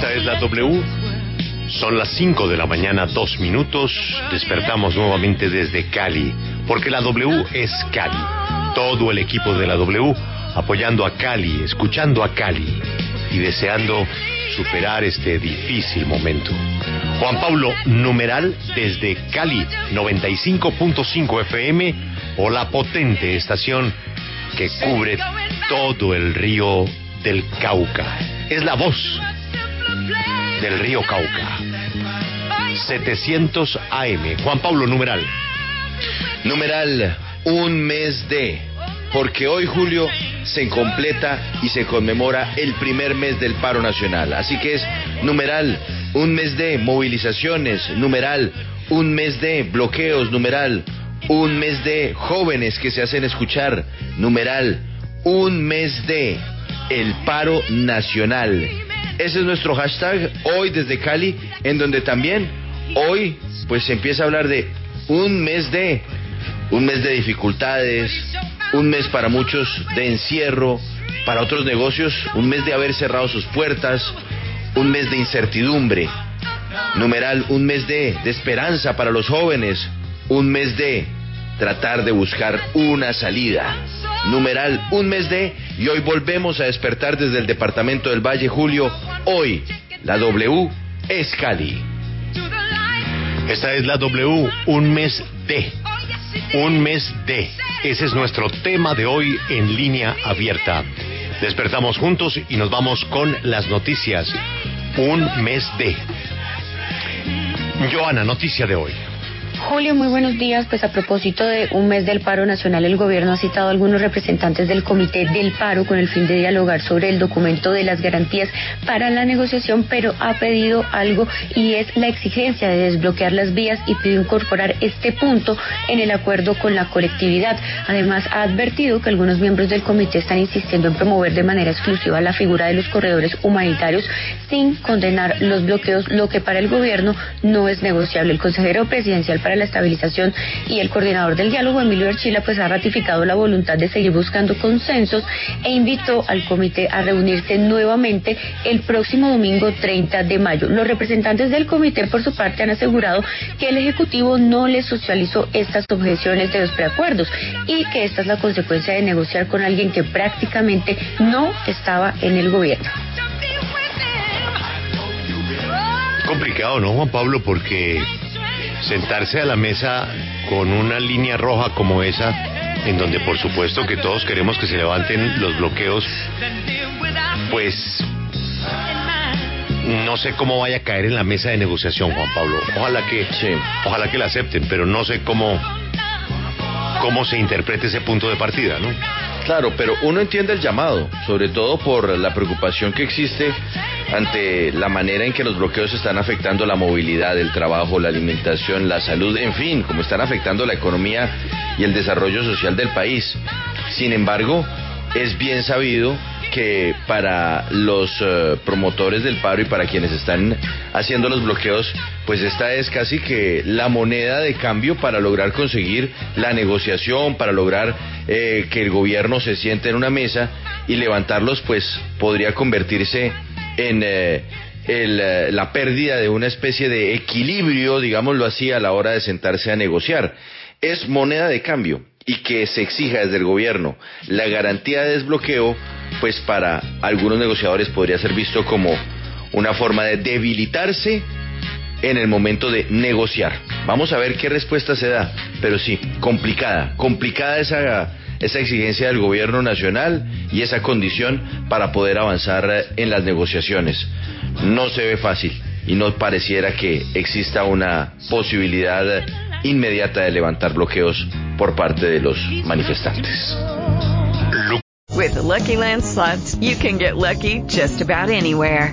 Esta es la W. Son las 5 de la mañana, dos minutos. Despertamos nuevamente desde Cali, porque la W es Cali. Todo el equipo de la W apoyando a Cali, escuchando a Cali y deseando superar este difícil momento. Juan Pablo, numeral desde Cali, 95.5 FM o la potente estación que cubre todo el río del Cauca. Es la voz del río Cauca. 700 AM. Juan Pablo, numeral. Numeral, un mes de. Porque hoy, Julio, se completa y se conmemora el primer mes del paro nacional. Así que es numeral, un mes de movilizaciones, numeral, un mes de bloqueos, numeral, un mes de jóvenes que se hacen escuchar, numeral, un mes de el paro nacional. Ese es nuestro hashtag hoy desde Cali, en donde también hoy pues se empieza a hablar de un mes de, un mes de dificultades, un mes para muchos de encierro, para otros negocios un mes de haber cerrado sus puertas, un mes de incertidumbre, numeral un mes de, de esperanza para los jóvenes, un mes de tratar de buscar una salida. Numeral un mes de y hoy volvemos a despertar desde el departamento del Valle Julio. Hoy la W es Cali. Esta es la W, un mes de. Un mes de. Ese es nuestro tema de hoy en línea abierta. Despertamos juntos y nos vamos con las noticias. Un mes de. Joana, noticia de hoy. Julio, muy buenos días. Pues a propósito de un mes del paro nacional, el gobierno ha citado a algunos representantes del Comité del Paro con el fin de dialogar sobre el documento de las garantías para la negociación, pero ha pedido algo y es la exigencia de desbloquear las vías y pidió incorporar este punto en el acuerdo con la colectividad. Además, ha advertido que algunos miembros del comité están insistiendo en promover de manera exclusiva la figura de los corredores humanitarios sin condenar los bloqueos, lo que para el gobierno no es negociable. El consejero presidencial la estabilización y el coordinador del diálogo, Emilio Archila, pues ha ratificado la voluntad de seguir buscando consensos e invitó al comité a reunirse nuevamente el próximo domingo 30 de mayo. Los representantes del comité, por su parte, han asegurado que el Ejecutivo no les socializó estas objeciones de los preacuerdos y que esta es la consecuencia de negociar con alguien que prácticamente no estaba en el gobierno. Complicado, ¿no, Juan Pablo? Porque sentarse a la mesa con una línea roja como esa, en donde por supuesto que todos queremos que se levanten los bloqueos, pues no sé cómo vaya a caer en la mesa de negociación, Juan Pablo. Ojalá que, ojalá que la acepten, pero no sé cómo, cómo se interprete ese punto de partida, ¿no? Claro, pero uno entiende el llamado, sobre todo por la preocupación que existe ante la manera en que los bloqueos están afectando la movilidad, el trabajo, la alimentación, la salud, en fin, como están afectando la economía y el desarrollo social del país. Sin embargo, es bien sabido que para los eh, promotores del paro y para quienes están haciendo los bloqueos, pues esta es casi que la moneda de cambio para lograr conseguir la negociación, para lograr eh, que el gobierno se siente en una mesa y levantarlos, pues podría convertirse en eh, eh, la pérdida de una especie de equilibrio, digámoslo así, a la hora de sentarse a negociar. Es moneda de cambio y que se exija desde el gobierno la garantía de desbloqueo, pues para algunos negociadores podría ser visto como una forma de debilitarse en el momento de negociar. Vamos a ver qué respuesta se da, pero sí, complicada, complicada esa, esa exigencia del gobierno nacional y esa condición para poder avanzar en las negociaciones. No se ve fácil y no pareciera que exista una posibilidad inmediata de levantar bloqueos por parte de los manifestantes. With Lucky Land you can get lucky just about anywhere.